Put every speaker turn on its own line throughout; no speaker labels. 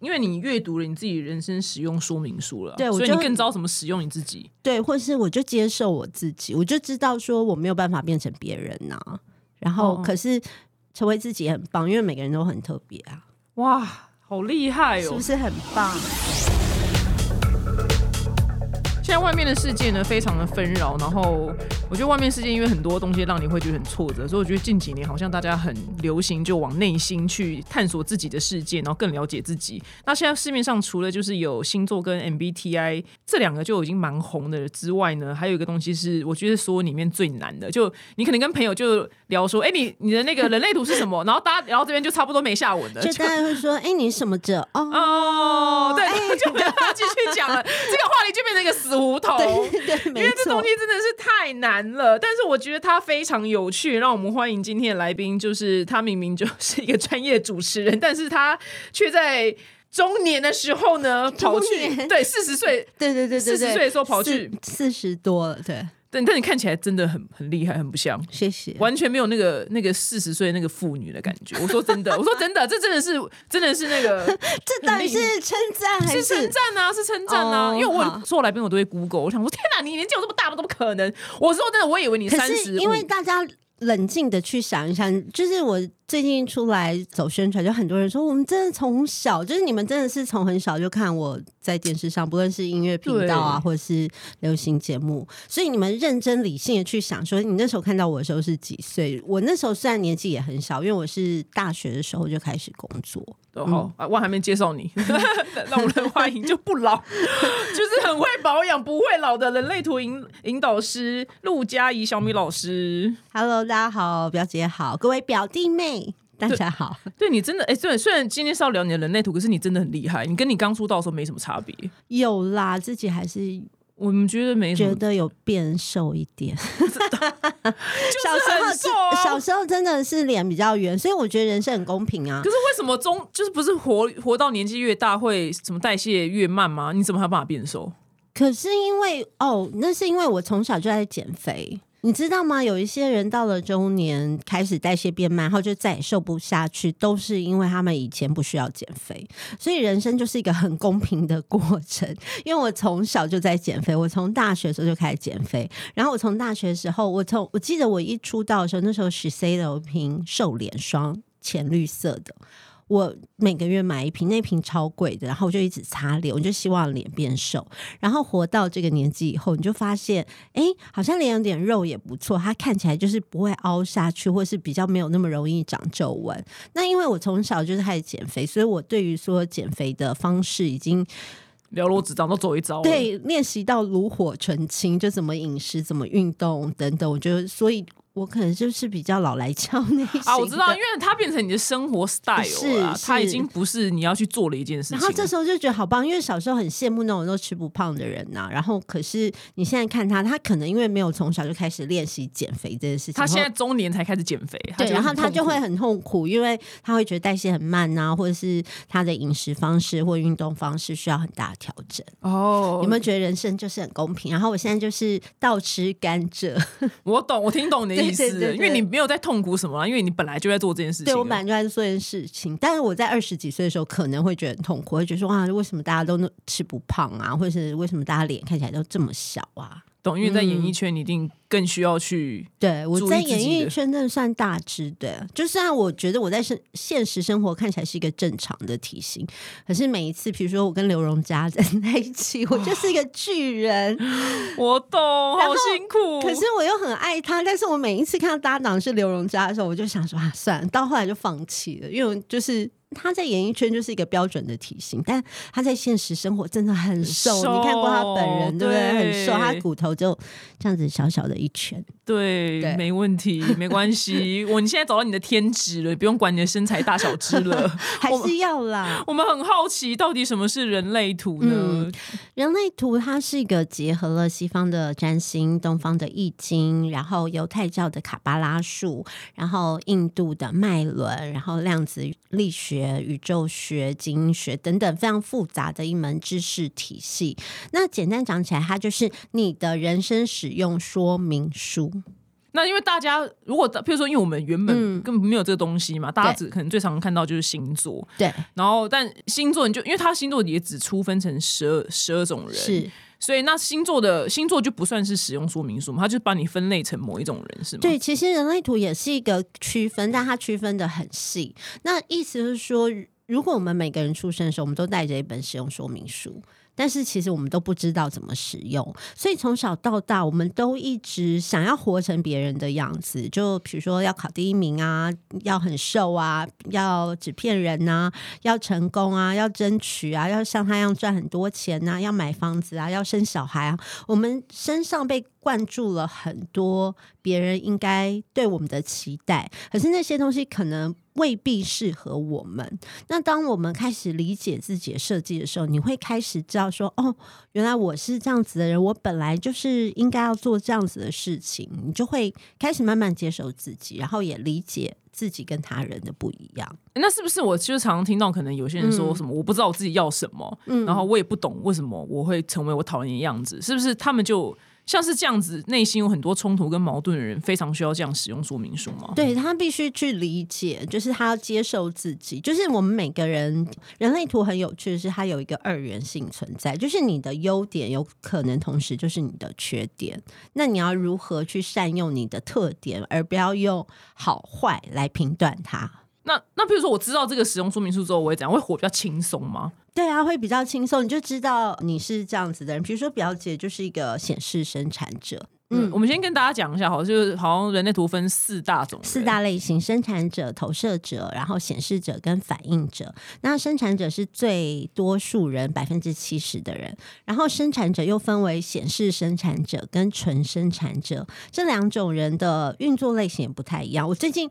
因为你阅读了你自己人生使用说明书了，所以
对我就
你更知道怎么使用你自己。
对，或是我就接受我自己，我就知道说我没有办法变成别人呐、然后
哦
可是成为自己也很棒，因为每个人都很特别啊，
哇，好厉害哦
是不！是很棒？
现在外面的世界呢，非常的纷扰，然后我觉得外面世界因为很多东西让你会觉得很挫折，所以我觉得近几年好像大家很流行就往内心去探索自己的世界，然后更了解自己。那现在市面上除了就是有星座跟 MBTI 这两个就已经蛮红的之外呢，还有一个东西是我觉得所有里面最难的，就你可能跟朋友就聊说，哎、你你的那个人类图是什么？然后大家聊到这边就差不多没下文了，
就大家会说，哎、你什么者？哦，
哦，对，就没有办法继续讲了，这个话题就变成一个死胡同。
对
因为这东西，真的是太难了，但是我觉得他非常有趣。让我们欢迎今天的来宾，就是他明明就是一个专业主持人，但是他却在中年的时候呢，跑去对四十岁，
对对对对对
，40岁的时候跑去
四十多了，对，
但但你看起来真的很很厉害，很不像。
谢谢。
完全没有那个那个四十岁那个妇女的感觉。我说真的，我说真的，这真的是真的是那个
这到底是称赞还
是称赞啊，是称赞啊。
哦
因为我
好
所有来宾我都会 Google，我想说天哪，你年纪有这么大吗？怎么可能？我说真的，我以为你三十，
是因为大家冷静的去想一想，就是我最近出来走宣传，就很多人说我们真的从小，就是你们真的是从很小就看我在电视上，不论是音乐频道啊，或者是流行节目，所以你们认真理性的去想，说你那时候看到我的时候是几岁？我那时候虽然年纪也很小，因为我是大学的时候就开始工作，
哦我还没介绍你，让我们欢迎就不老，就是很会保养不会老的人类图引引导师陆佳怡小米老师。
Hello，大家好，表姐好，各位表弟妹，大家好。
对你真的哎，对，虽然今天是要聊你的人类图，可是你真的很厉害，你跟你刚出道的时候没什么差别。
有啦，自己还是
我们觉得没什么，
觉得有变瘦一点。小
就是
时候小时候真的是脸比较圆，所以我觉得人生很公平啊
可。是为什么中就是不是活活到年纪越大会什么代谢越慢吗？你怎么还有办法变瘦？
可是因为哦，那是因为我从小就在减肥。你知道吗？有一些人到了中年开始代谢变慢，然后就再也瘦不下去，都是因为他们以前不需要减肥。所以人生就是一个很公平的过程。因为我从小就在减肥，我从大学的时候就开始减肥，然后我从大学的时候，我从我记得我一出道的时候，那时候十 C 的有一瓶瘦脸霜，浅绿色的。我每个月买一瓶，那瓶超贵的，然后我就一直擦脸，我就希望脸变瘦。然后活到这个年纪以后，你就发现，哎，好像脸有点肉也不错，它看起来就是不会凹下去，或是比较没有那么容易长皱纹。那因为我从小就是开始减肥，所以我对于说减肥的方式已经
了如指掌，都走一遭了。
对练习到炉火纯青，就怎么饮食、怎么运动等等。我觉得，所以我可能就是比较老来俏那一型
啊，我知道，因为它变成你的生活 style 了，
是
它已经不是你要去做的一件事情。
然后这时候就觉得好棒，因为小时候很羡慕那种都吃不胖的人呐、然后可是你现在看他，他可能因为没有从小就开始练习减肥这件事情，
他现在中年才开始减肥，
对，然后他
他
就会很痛苦，因为他会觉得代谢很慢呐、或者是他的饮食方式或运动方式需要很大的调整。
哦
有没有觉得人生就是很公平？然后我现在就是倒吃甘蔗，
我懂，我听懂你的意思
对对对对
因为你没有在痛苦什么啊，因为你本来就在做这件事情。
对我本来就在做这件事情，但是我在二十几岁的时候可能会觉得很痛苦，会觉得说啊，为什么大家都吃不胖啊，或者是为什么大家脸看起来都这么小啊？
懂，因为在演艺圈，你一定更需要去
对，我在演艺圈真的算大只的，就虽然我觉得我在生现实生活看起来是一个正常的体型，可是每一次，比如说我跟刘荣佳在 在一起，我就是一个巨人，
我懂，好辛苦。
可是我又很爱他，但是我每一次看到搭档是刘荣佳的时候，我就想说啊，算了，到后来就放弃了，因为就是。他在演艺圈就是一个标准的体型，但他在现实生活真的很瘦。
瘦
你看过他本人，对不？对很瘦，他骨头就这样子小小的一圈。
对，
对
没问题，没关系。我你现在找到你的天职了，不用管你的身材大小只了。
还是要啦。
我们很好奇，到底什么是人类图呢？
嗯人类图它是一个结合了西方的占星、东方的易经，然后犹太教的卡巴拉术，然后印度的脉轮，然后量子力学、宇宙学、基因学等等非常复杂的一门知识体系。那简单讲起来，它就是你的人生使用说明书。
那因为大家如果譬如说，因为我们原本
嗯
根本没有这个东西嘛，大家只可能最常看到就是星座，
对，
然后但星座你就因为它星座也只出分成十二十二种人，
是。
所以那星座的星座就不算是使用说明书嘛，它就把你分类成某一种人是吗？
对，其实人类图也是一个区分，但它区分的很细。那意思是说，如果我们每个人出生的时候，我们都带着一本使用说明书。但是其实我们都不知道怎么使用，所以从小到大，我们都一直想要活成别人的样子。就比如说要考第一名啊，要很瘦啊，要纸片人啊，要成功啊，要争取啊，要像他一样赚很多钱啊，要买房子啊，要生小孩啊。我们身上被灌注了很多别人应该对我们的期待，可是那些东西可能未必适合我们。那当我们开始理解自己的设计的时候，你会开始知道说，哦，原来我是这样子的人，我本来就是应该要做这样子的事情，你就会开始慢慢接受自己，然后也理解自己跟他人的不一样。
那是不是我就是常常听到，可能有些人说什么、我不知道我自己要什么，
嗯
然后我也不懂为什么我会成为我讨厌的样子，是不是？他们就像是这样子，内心有很多冲突跟矛盾的人，非常需要这样使用说明书吗？
对他必须去理解，就是他要接受自己。就是我们每个人人类图很有趣的是，它有一个二元性存在，就是你的优点有可能同时就是你的缺点。那你要如何去善用你的特点，而不要用好坏来评断它？
那那比如说我知道这个使用说明书之后，我会怎样？会活比较轻松吗？
对啊，会比较轻松，你就知道你是这样子的人。比如说，表姐就是一个显示生产者，
嗯，我们先跟大家讲一下，好，就是好像人类图分四大种，
四大类型：生产者、投射者，然后显示者跟反应者。那生产者是最多数人，百分之七十的人。然后生产者又分为显示生产者跟纯生产者，这两种人的运作类型也不太一样。我最近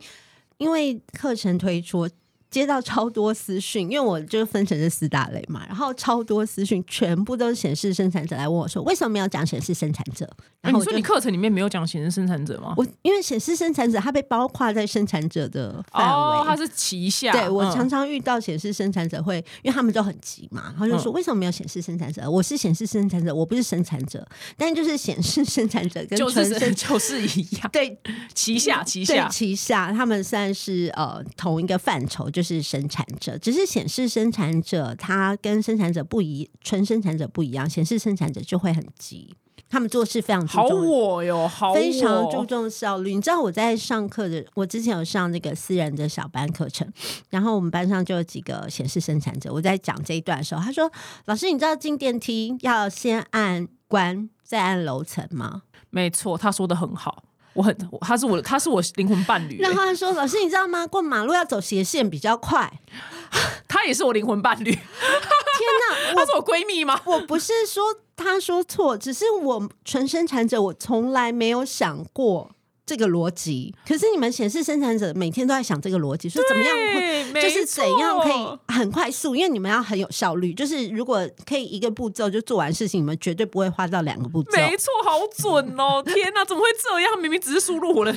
因为课程推出。接到超多私讯，因为我就分成这四大类嘛，然后超多私讯，全部都是显示生产者来问我说，为什么没有讲显示生产者？
你说你课程里面没有讲显示生产者吗？
我因为显示生产者，它被包括在生产者的范围。
哦，它是旗下。
对我
嗯
常常遇到显示生产者会，因为他们都很急嘛，然后就说
嗯
为什么没有显示生产者？我是显示生产者，我不是生产者，但就是显示生产者跟
就是 就是一样，
对
旗下旗下。
旗下，他们算是呃同一个范畴，就是生产者，只是显示生产者他跟生产者不一，纯生产者不一样，显示生产者就会很急，他们做事非常注
好我哟，好我
非常注重效率。你知道我在上课的，我之前有上那个私人的小班课程，然后我们班上就有几个显示生产者。我在讲这一段的时候，他说：“老师，你知道进电梯要先按关，再按楼层吗
没错，他说的很好，我很，我他是我的，他是我灵魂伴？”侣、
然后他说：“老师，你知道吗？过马路要走斜线比较快。
他也是我灵魂伴侣，”
天哪，我
他是我闺蜜吗？
我不是说他说错，只是我纯生产者，我从来没有想过。这个逻辑，可是你们显示生产者每天都在想这个逻辑，说怎么样就是怎样可以很快速，因为你们要很有效率。就是如果可以一个步骤就做完事情，你们绝对不会花到两个步骤。
没错，好准哦！天哪，怎么会这样？明明只是输入我的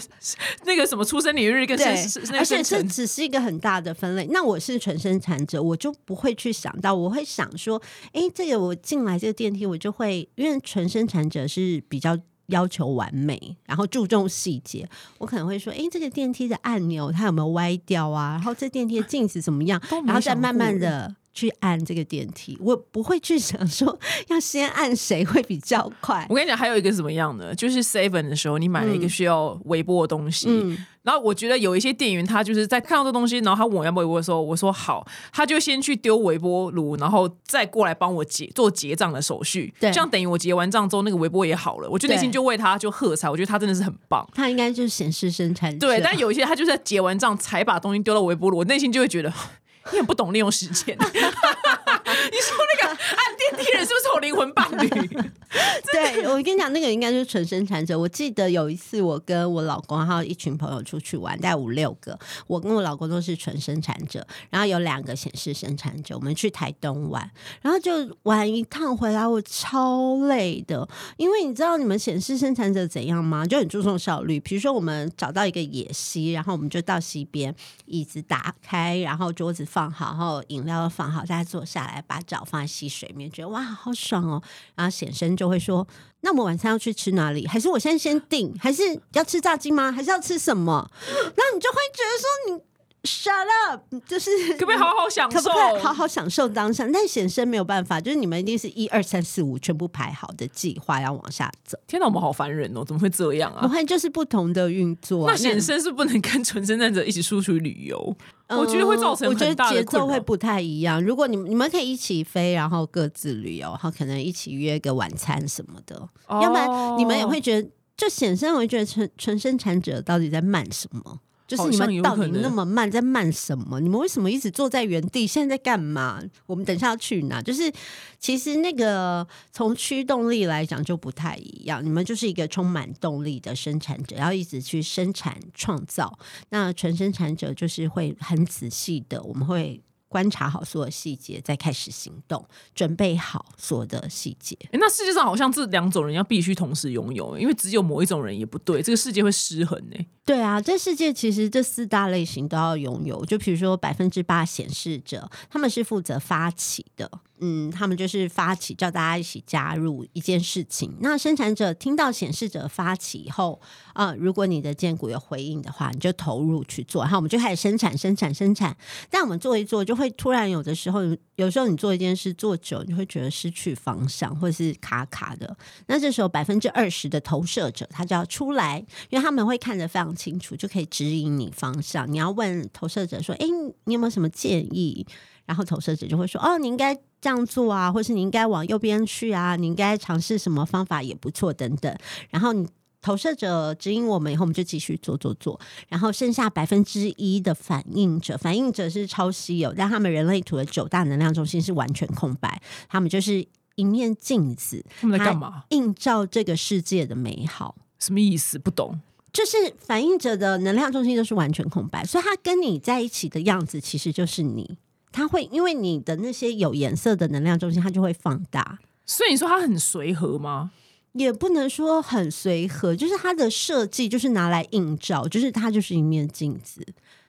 那个什么出生年月日跟生
对
是，那
而且这只是一个很大的分类。那我是纯生产者，我就不会去想到，我会想说，哎，这个我进来这个电梯，我就会因为纯生产者是比较。要求完美，然后注重细节。我可能会说，哎，这个电梯的按钮它有没有歪掉啊？然后这电梯的镜子怎么样？然后再慢慢的去按这个电梯。我不会去想说要先按谁会比较快。
我跟你讲，还有一个怎么样的，就是 seven 的时候，你买了一个需要微波的东西，
嗯
然后我觉得有一些店员他就是在看到这东西，然后他问我要不要微波的时候，我说好，他就先去丢微波炉，然后再过来帮我结做结账的手续，
对
这样等于我结完账之后，那个微波也好了，我就内心就为他就喝彩，我觉得他真的是很棒。
他应该就是显示生产者。
对，但有一些他就是在结完账才把东西丢到微波炉，我内心就会觉得 你很不懂利用时间。你说那个按电梯人是不是我灵魂伴侣？
对，我跟你讲，那个应该就是纯生产者。我记得有一次，我跟我老公还有一群朋友出去玩，带五六个，我跟我老公都是纯生产者，然后有两个显示生产者。我们去台东玩，然后就玩一趟回来，我超累的，因为你知道你们显示生产者怎样吗？就很注重效率。比如说，我们找到一个野溪，然后我们就到溪边，椅子打开，然后桌子放好，然后饮料放好，大家坐下来，把脚放在溪水面，觉得哇，好爽哦。然后显生就会说：“那我们晚上要去吃哪里？还是我现在先订？还是要吃炸鸡吗？还是要吃什么？” 然后你就会觉得说你。Shut up！就是
可不可以好好享受？
可不可以好好享受当下？但显生没有办法，就是你们一定是一二三四五全部排好的计划要往下走。
天哪，我们好烦人哦！怎么会这样啊？
我看就是不同的运作。
那显生是不能跟纯生战者一起出去旅游，我觉得会造成
我觉
得
节奏会不太一样。如果你们你们可以一起飞，然后各自旅游，然后可能一起约个晚餐什么的，要不然你们也会觉得，就显生会觉得纯纯生产者到底在慢什么？就是你们到底那么慢，在慢什么？你们为什么一直坐在原地？现在在干嘛？我们等下要去哪？就是其实那个从驱动力来讲就不太一样。你们就是一个充满动力的生产者，要一直去生产创造。那纯生产者就是会很仔细的，我们会。观察好所有细节，再开始行动，准备好所有的细节。
那世界上好像这两种人要必须同时拥有，因为只有某一种人也不对，这个世界会失衡呢。
对啊，这世界其实这四大类型都要拥有。就比如说百分之八显示者，他们是负责发起的。嗯，他们就是发起叫大家一起加入一件事情。那生产者听到显示者发起以后，啊，如果你的建股有回应的话，你就投入去做，然后我们就开始生产、生产、生产。但我们做一做，就会突然有的时候，有时候你做一件事做久，你会觉得失去方向，或者是卡卡的。那这时候百分之二十的投射者他就要出来，因为他们会看得非常清楚，就可以指引你方向。你要问投射者说：“哎，你有没有什么建议？”然后投射者就会说：“哦，你应该这样做啊，或是你应该往右边去啊，你应该尝试什么方法也不错等等。”然后你投射者指引我们以后，我们就继续做做做。然后剩下百分之一的反应者，反应者是超稀有，但他们人类图的九大能量中心是完全空白，他们就是一面镜子，
他们在干嘛？
映照这个世界的美好。
什么意思？不懂。
就是反应者的能量中心都是完全空白，所以他跟你在一起的样子其实就是你。它会因为你的那些有颜色的能量中心，它就会放大。
所以你说它很随和吗？
也不能说很随和，就是它的设计就是拿来映照，就是它就是一面镜子。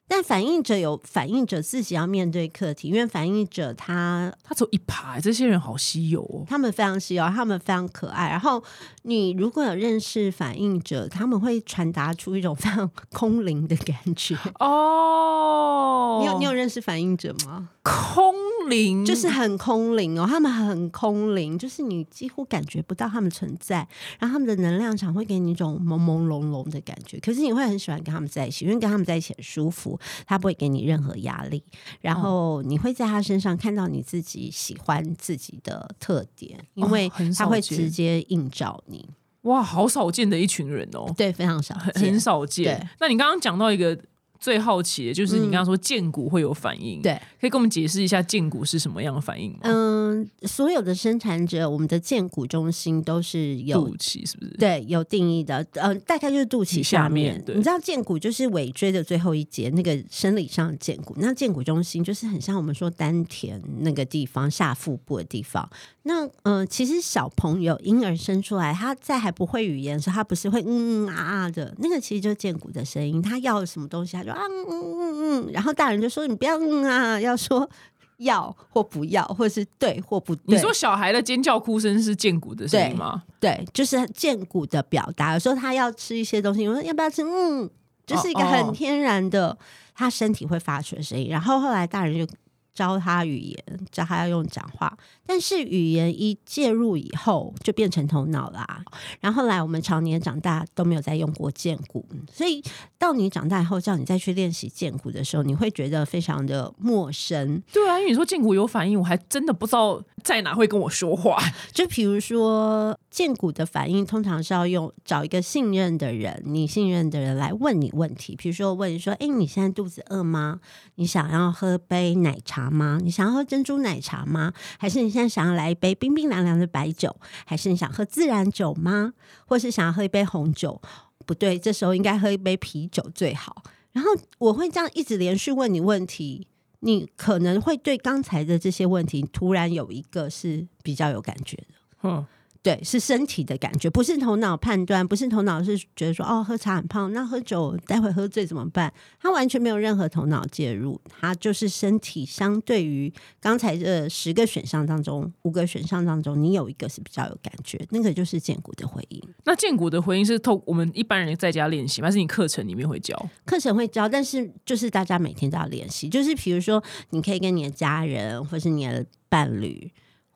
但反应者有反应者自己要面对课题，因为反应者他
他走一排，这些人好稀有哦，
他们非常稀有，他们非常可爱。然后你如果有认识反应者，他们会传达出一种非常空灵的感觉哦。你有你有认识反应者吗？
空灵
就是很空灵哦，他们很空灵，就是你几乎感觉不到他们存在，然后他们的能量场会给你一种朦朦胧胧的感觉。可是你会很喜欢跟他们在一起，因为跟他们在一起很舒服。他不会给你任何压力，然后你会在他身上看到你自己喜欢自己的特点，因为他会直接映照你。
哇，好少见的一群人哦，
对，非常少，
很少见。那你刚刚讲到一个。最好奇的就是你刚刚说剑骨会有反应，
对，
可以跟我们解释一下剑骨是什么样的反应吗？
嗯，所有的生产者，我们的剑骨中心都是有
肚脐，是不是？
对，有定义的。呃，大概就是肚脐下面。你知道剑骨就是尾椎的最后一节，那个生理上的剑骨。那剑骨中心就是很像我们说丹田那个地方，下腹部的地方。那嗯，其实小朋友婴儿生出来，他在还不会语言的时候，他不是会嗯嗯啊啊的，那个其实就是剑骨的声音。他要什么东西，他就啊嗯嗯嗯，然后大人就说你不要嗯啊，要说要或不要，或者是对或不对。
你说小孩的尖叫哭声是健骨的声音吗？
对，就是健骨的表达。有时候他要吃一些东西，我说要不要吃？嗯，就是一个很天然的，他身体会发出的声音。然后后来大人就。教他语言，教他要用讲话，但是语言一介入以后，就变成头脑啦。然后来我们常年长大都没有再用过剑骨，所以到你长大以后，叫你再去练习剑骨的时候，你会觉得非常的陌生。
对啊，因为你说剑骨有反应，我还真的不知道在哪会跟我说话。
就比如说剑骨的反应，通常是要用找一个信任的人，你信任的人来问你问题。比如说问你说：“哎，你现在肚子饿吗？你想要喝杯奶茶？”吗？你想要喝珍珠奶茶吗？还是你现在想要来一杯冰冰凉凉的白酒？还是你想喝自然酒吗？或是想要喝一杯红酒？不对，这时候应该喝一杯啤酒最好。然后我会这样一直连续问你问题，你可能会对刚才的这些问题突然有一个是比较有感觉的。嗯。对，是身体的感觉，不是头脑判断，不是头脑是觉得说哦，喝茶很胖，那喝酒待会喝醉怎么办？他完全没有任何头脑介入，他就是身体相对于刚才这十个选项当中，五个选项当中，你有一个是比较有感觉，那个就是建骨的回应。
那建骨的回应是透我们一般人在家练习，还是你课程里面会教？
课程会教，但是就是大家每天都要练习，就是比如说你可以跟你的家人或是你的伴侣。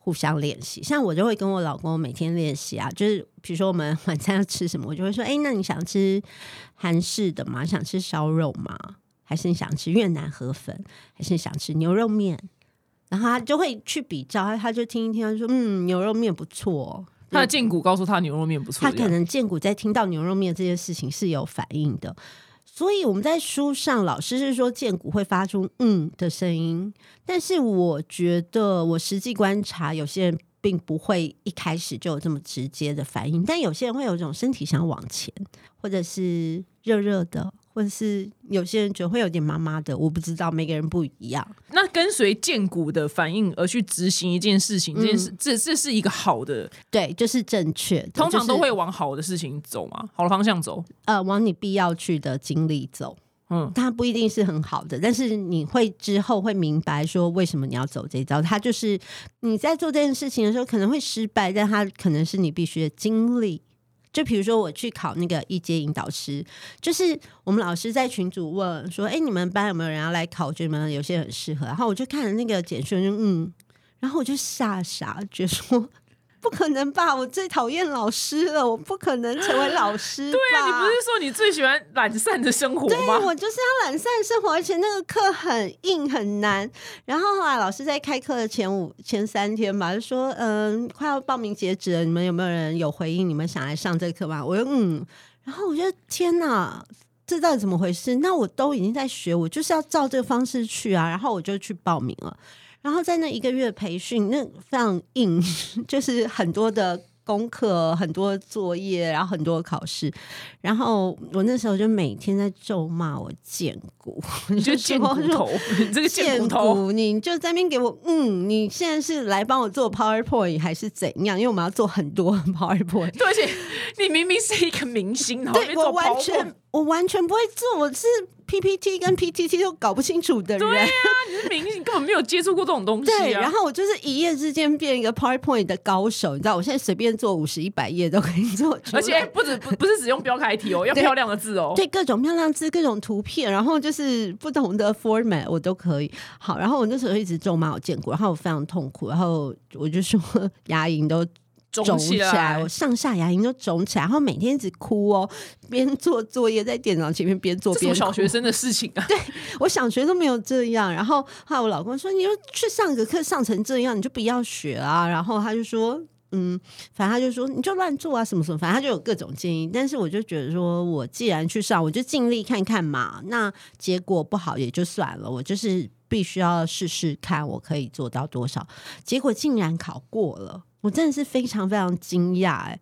互相练习，像我就会跟我老公每天练习啊，就是比如说我们晚餐要吃什么，我就会说，哎，那你想吃韩式的吗？想吃烧肉吗？还是你想吃越南河粉？还是想吃牛肉面？然后他就会去比较，他就听一听，他说，嗯，牛肉面不错。
他的剑骨告诉他牛肉面不错，
他可能剑骨在听到牛肉面这件事情是有反应的。所以我们在书上，老师是说剑骨会发出“嗯”的声音，但是我觉得我实际观察，有些人并不会一开始就有这么直接的反应，但有些人会有一种身体想往前，或者是热热的。或者是有些人觉得会有点麻麻的，我不知道，每个人不一样。
那跟随剑骨的反应而去执行一件事情，这件事这这是一个好的，
对，就是正确。
通常都会往好的事情走嘛，好的方向走，
呃，往你必要去的经历走。嗯，它不一定是很好的，但是你会之后会明白说为什么你要走这一招。它就是你在做这件事情的时候可能会失败，但它可能是你必须的经历。就比如说，我去考那个一阶引导师，就是我们老师在群组问说：“哎，你们班有没有人要来考？觉得有些很适合。”然后我就看了那个简讯，就嗯，然后我就吓傻觉得说。不可能吧！我最讨厌老师了，我不可能成为老师。
对啊，你不是说你最喜欢懒散的生活吗？
对，我就是要懒散生活，而且那个课很硬很难。然后后来老师在开课的前五前三天吧，就说：“嗯，快要报名截止了，你们有没有人有回应？你们想来上这个课吗？”我说：“嗯。”然后我觉得天哪，这到底怎么回事？那我都已经在学，我就是要照这个方式去啊。然后我就去报名了。然后在那一个月培训，那非常硬，就是很多的功课、很多作业，然后很多考试。然后我那时候就每天在咒骂我贱骨，
你就贱骨头，你这个贱骨头，
你就在那边给我嗯，你现在是来帮我做 PowerPoint 还是怎样？因为我们要做很多 PowerPoint，
对，而且你明明是一个明星，
对我完全我完全不会做，我是。PPT 跟 PTT 都搞不清楚的人，对
呀，你是明星，根本没有接触过这种东西。
对，然后我就是一夜之间变一个 PowerPoint 的高手，你知道，我现在随便做五十一百页都可以做，
而且不止不不是只用标楷体哦，要漂亮的字哦，
对，各种漂亮字，各种图片，然后就是不同的 format 我都可以。好，然后我那时候一直咒骂我见过，然后我非常痛苦，然后我就说 牙龈都。肿起来，我上下牙龈都肿起来，然后每天一直哭哦，边做作业在电脑前面边做边
小学生的事情啊。
对我小学都没有这样，然后后来我老公说：“你就去上个课上成这样，你就不要学啊。”然后他就说：“嗯，反正他就说你就乱做啊，什么什么，反正他就有各种建议。”但是我就觉得说，我既然去上，我就尽力看看嘛。那结果不好也就算了，我就是必须要试试看我可以做到多少。结果竟然考过了。我真的是非常非常惊讶哎，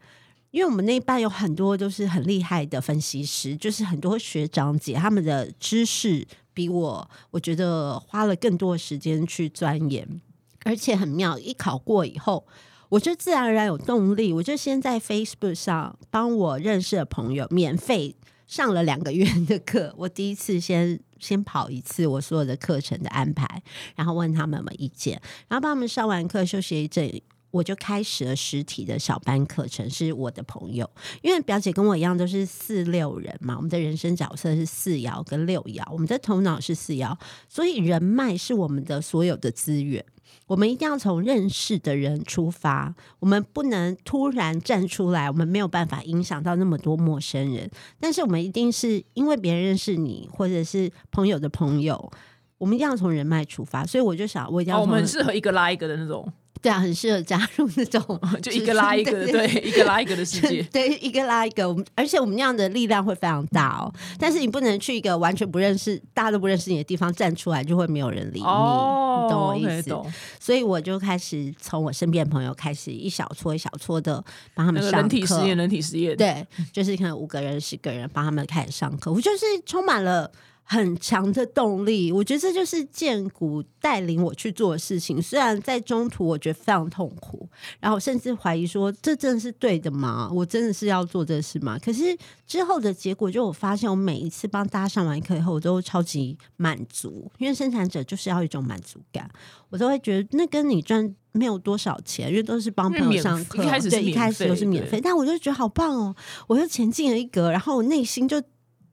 因为我们那一班有很多都是很厉害的分析师，就是很多学长姐，他们的知识比我，我觉得花了更多的时间去钻研，而且很妙，一考过以后，我就自然而然有动力，我就先在 Facebook 上帮我认识的朋友免费上了两个月的课，我第一次先先跑一次我所有的课程的安排，然后问他们有没有意见，然后帮他们上完课休息一阵。我就开始了实体的小班课程，是我的朋友，因为表姐跟我一样都是四六人嘛，我们的人生角色是四爻跟六爻，我们的头脑是四爻，所以人脉是我们的所有的资源，我们一定要从认识的人出发，我们不能突然站出来，我们没有办法影响到那么多陌生人，但是我们一定是因为别人认识你，或者是朋友的朋友，我们一定要从人脉出发，所以我就想，我一定要，
我们适合一个拉一个的那种。
对啊，很适合加入那种，
就一个拉一个，对，一个拉一个的世界，
对，一个拉一个。我们而且我们那样的力量会非常大哦。但是你不能去一个完全不认识、大家都不认识你的地方站出来，就会没有人理你。你懂我意思？所以我就开始从我身边的朋友开始，一小撮一小撮的帮他们上
人体实验，人体实验。
对，就是可能五个人、十个人帮他们开始上课。我就是充满了。很强的动力。我觉得这就是建股带领我去做的事情。虽然在中途我觉得非常痛苦，然后甚至怀疑说这真的是对的吗？我真的是要做这事吗？可是之后的结果就我发现，我每一次帮大家上完课以后，我都超级满足，因为生产者就是要一种满足感，我都会觉得那跟你赚没有多少钱，因为都是帮朋友上课，
一开始
对一开始都是免费，但我就觉得好棒哦，我又前进了一格，然后我内心就。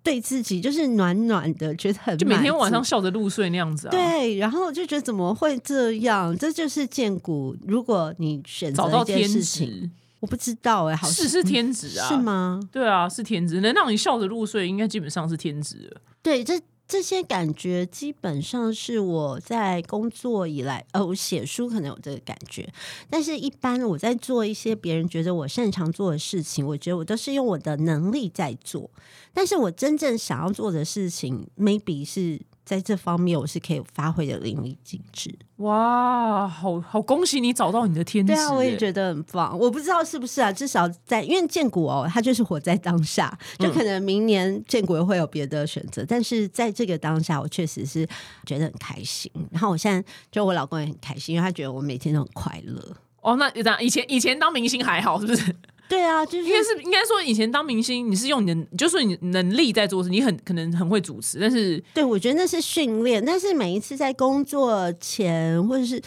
对自己就是暖暖的，觉得很
就每天晚上笑着入睡那样子啊。
对，然后就觉得怎么会这样？这就是建股。如果你选择一件事情，我不知道哎，好
是是天职啊？
是吗？
对啊，是天职，能让你笑着入睡，应该基本上是天职了。
对，这。这些感觉基本上是我在工作以来，呃，我写书可能有这个感觉，但是一般我在做一些别人觉得我擅长做的事情，我觉得我都是用我的能力在做，但是我真正想要做的事情，maybe 是。在这方面，我是可以发挥的淋漓尽致。
哇，好好恭喜你找到你的天职！
对啊，我也觉得很棒。我不知道是不是啊，至少在因为建股哦，他就是活在当下，就可能明年建股会有别的选择，但是在这个当下，我确实是觉得很开心。然后我现在就我老公也很开心，因为他觉得我每天都很快乐。
哦，那这样以前以前当明星还好，是不是？
对啊，就是
应该是应该说，以前当明星，你是用你的，就是你能力在做事，你很可能很会主持，但是
对我觉得那是训练。但是每一次在工作前，或者是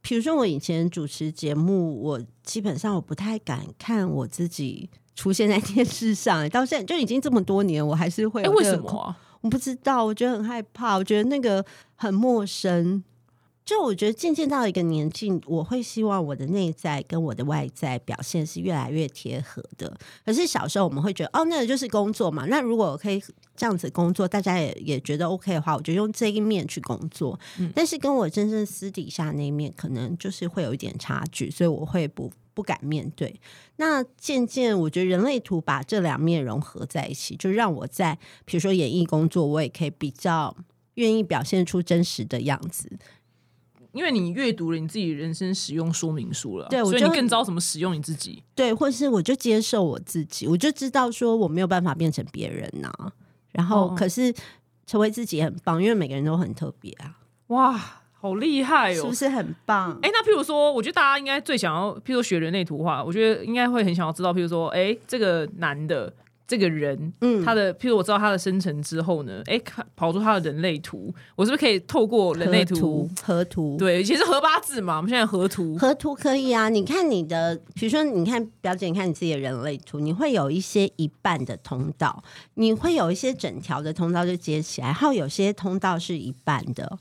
比如说我以前主持节目，我基本上我不太敢看我自己出现在电视上。到现在就已经这么多年，我还是会
为什么？
我不知道，我觉得很害怕，我觉得那个很陌生。就我觉得渐渐到一个年纪，我会希望我的内在跟我的外在表现是越来越贴合的。可是小时候我们会觉得，哦，那个就是工作嘛。那如果我可以这样子工作，大家也也觉得 OK 的话，我就用这一面去工作。但是跟我真正私底下那一面，可能就是会有一点差距，所以我会不不敢面对。那渐渐，我觉得人类图把这两面融合在一起，就让我在比如说演艺工作，我也可以比较愿意表现出真实的样子。
因为你阅读了你自己人生使用说明书了，
对，
所以你更知道怎么使用你自己。
对，或是我就接受我自己，我就知道说我没有办法变成别人呐。然后，可是成为自己很棒，因为每个人都很特别啊。
哇，好厉害哦，
是不是很棒？
哎，那譬如说，我觉得大家应该最想要，譬如说学人类图画，我觉得应该会很想要知道，譬如说，哎，这个男的。这个人，嗯，他的，譬如我知道他的生成之后呢，哎，跑出他的人类图，我是不是可以透过人类图、
合图？
对，其实合八字嘛，我们现在合图，
合图可以啊。你看你的，比如说，你看表姐，你看你自己的人类图，你会有一些一半的通道，你会有一些整条的通道就接起来，然后有些通道是一半的。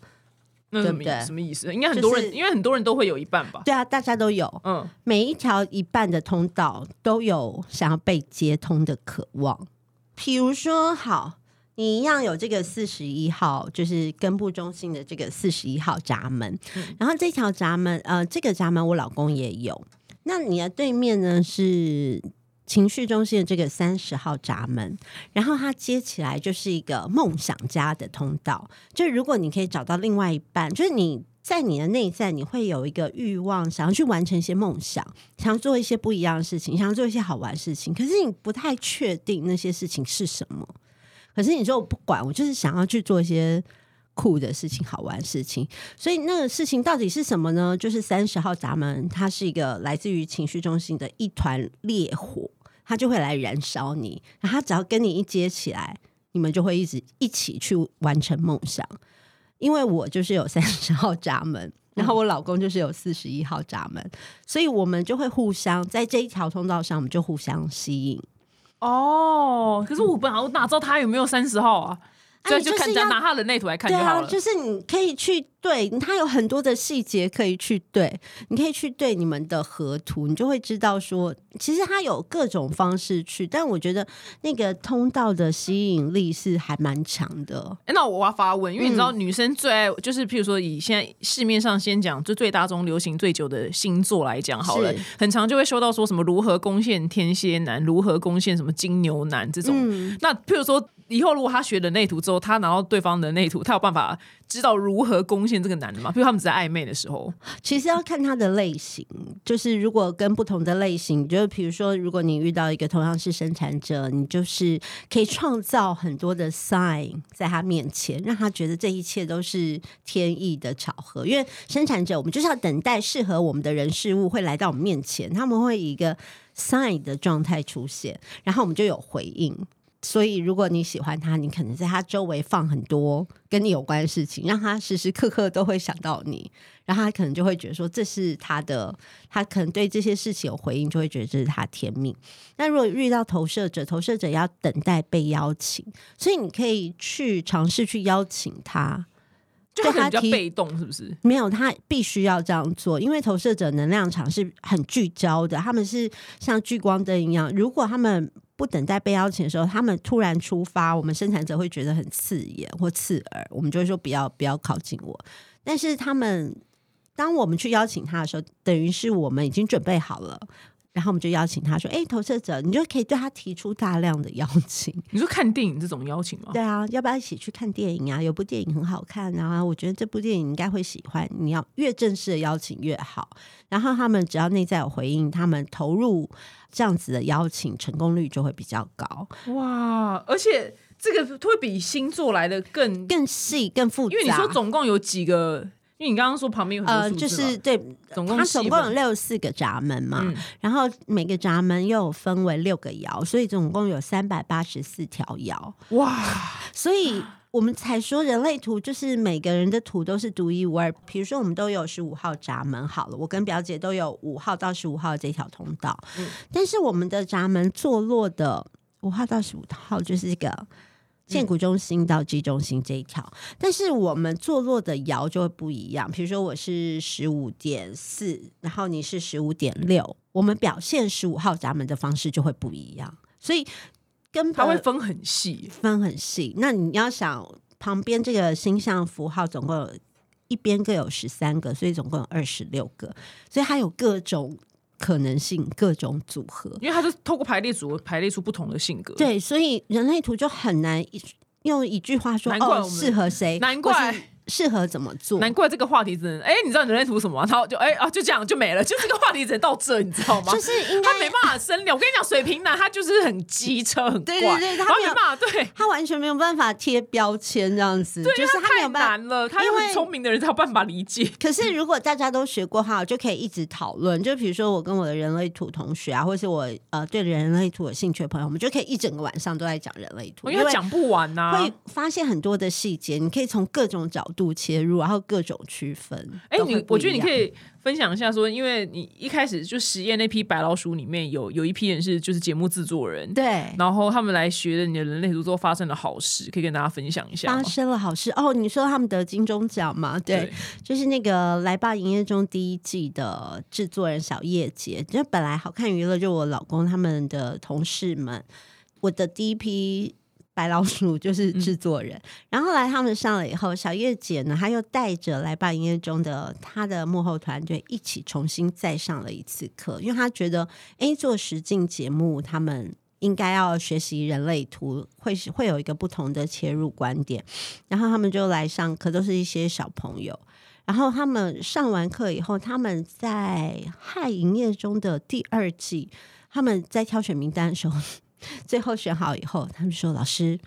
对不对？
什么意思？应该很多人，因为很多人都会有一半吧。
对啊，大家都有。嗯，每一条一半的通道都有想要被接通的渴望。比如说，好，你一样有这个四十一号，就是根部中心的这个四十一号闸门。然后这条闸门，呃，这个闸门我老公也有。那你的对面呢是？情绪中心的这个三十号闸门，然后它接起来就是一个梦想家的通道。就如果你可以找到另外一半，就是你在你的内在，你会有一个欲望，想要去完成一些梦想，想要做一些不一样的事情，想要做一些好玩的事情。可是你不太确定那些事情是什么。可是你说我不管，我就是想要去做一些酷的事情、好玩的事情。所以那个事情到底是什么呢？就是三十号闸门，它是一个来自于情绪中心的一团烈火。他就会来燃烧你，然后他只要跟你一接起来，你们就会一直一起去完成梦想。因为我就是有三十号闸门，然后我老公就是有四十一号闸门，所以我们就会互相在这一条通道上，我们就互相吸引。
哦，可是我本来我哪知道他有没有三十号啊？所以就看拿他的内图来看就好了。
就是你可以去。对，它有很多的细节可以去对，你可以去对你们的合图，你就会知道说，其实它有各种方式去，但我觉得那个通道的吸引力是还蛮强的。
哎，那我要发问，因为你知道女生最爱就是，譬如说以现在市面上先讲就最大宗流行最久的星座来讲好了，很常就会收到说什么如何攻陷天蝎男，如何攻陷什么金牛男这种。那譬如说以后如果他学了内图之后，他拿到对方的内图，他有办法知道如何攻陷这个男的吗？比如他们在暧昧的时候，
其实要看他的类型，就是如果跟不同的类型，就是比如说，如果你遇到一个同样是生产者，你就是可以创造很多的 sign 在他面前，让他觉得这一切都是天意的巧合。因为生产者，我们就是要等待适合我们的人事物会来到我们面前，他们会以一个 sign 的状态出现，然后我们就有回应。所以，如果你喜欢他，你可能在他周围放很多跟你有关的事情，让他时时刻刻都会想到你，然后他可能就会觉得说这是他的，他可能对这些事情有回应，就会觉得这是他天命。那如果遇到投射者，投射者要等待被邀请，所以你可以去尝试去邀请他。
就他比较被动，是不是？
没有，他必须要这样做，因为投射者能量场是很聚焦的，他们是像聚光灯一样。如果他们不等待被邀请的时候，他们突然出发，我们生产者会觉得很刺眼或刺耳，我们就会说不要不要靠近我。但是他们，当我们去邀请他的时候，等于是我们已经准备好了。然后我们就邀请他说：“哎，投射者，你就可以对他提出大量的邀请。
你说看电影这种邀请吗？
对啊，要不要一起去看电影啊？有部电影很好看啊，我觉得这部电影应该会喜欢。你要越正式的邀请越好。然后他们只要内在有回应，他们投入这样子的邀请，成功率就会比较高。
哇！而且这个会比星座来的更
更细、更复杂。
因为你说总共有几个？因为你刚刚说旁边有很多
就是对，
总共
它总共有六十四个闸门嘛，然后每个闸门又有分为六个窑，所以总共有三百八十四条窑。哇！所以我们才说人类图就是每个人的图都是独一无二。比如说我们都有十五号闸门，好了，我跟表姐都有五号到十五号这条通道，但是我们的闸门坐落的五号到十五号就是一个。建股中心到 G 中心这一条，但是我们坐落的爻就会不一样。比如说我是十五点四，然后你是十五点六，我们表现十五号闸门的方式就会不一样。所以跟
它会分很细，
分很细。那你要想旁边这个星象符号，总共有一边各有十三个，所以总共有二十六个，所以它有各种。可能性各种组合，
因为它是透过排列组合排列出不同的性格。
对，所以人类图就很难用一句话说哦适合谁，
难怪。
适合怎么做？
难怪这个话题只能哎，你知道人类图什么？然后就哎啊，就这样就没了，就这个话题只能到这，你知道吗？
就是
他没办法深聊。我跟你讲，水瓶男他就是很机车，很
对对对，他
没办法，对
他完全没有办法贴标签这样子，就是他
太难了。他因为聪明的人才有办法理解。
可是如果大家都学过哈，就可以一直讨论。就比如说我跟我的人类图同学啊，或是我呃对人类图有兴趣的朋友，我们就可以一整个晚上都在讲人类图，
因为讲不完呐，
会发现很多的细节，你可以从各种角度切入，然后。各种区分，哎，
你我觉得你可以分享一下，说，因为你一开始就实验那批白老鼠里面有有一批人是就是节目制作人，
对，
然后他们来学的你的人类图之后发生了好事，可以跟大家分享一下。
发生了好事哦，你说他们得金钟奖嘛？对，就是那个来吧营业中第一季的制作人小叶姐，就本来好看娱乐就我老公他们的同事们，我的第一批。白老鼠就是制作人，然后来他们上了以后，小叶姐呢，她又带着来吧营业中的她的幕后团队一起重新再上了一次课，因为她觉得，哎，做实境节目，他们应该要学习人类图，会会有一个不同的切入观点，然后他们就来上课，都是一些小朋友，然后他们上完课以后，他们在嗨营业中的第二季，他们在挑选名单的时候。最后选好以后，他们说：“老师，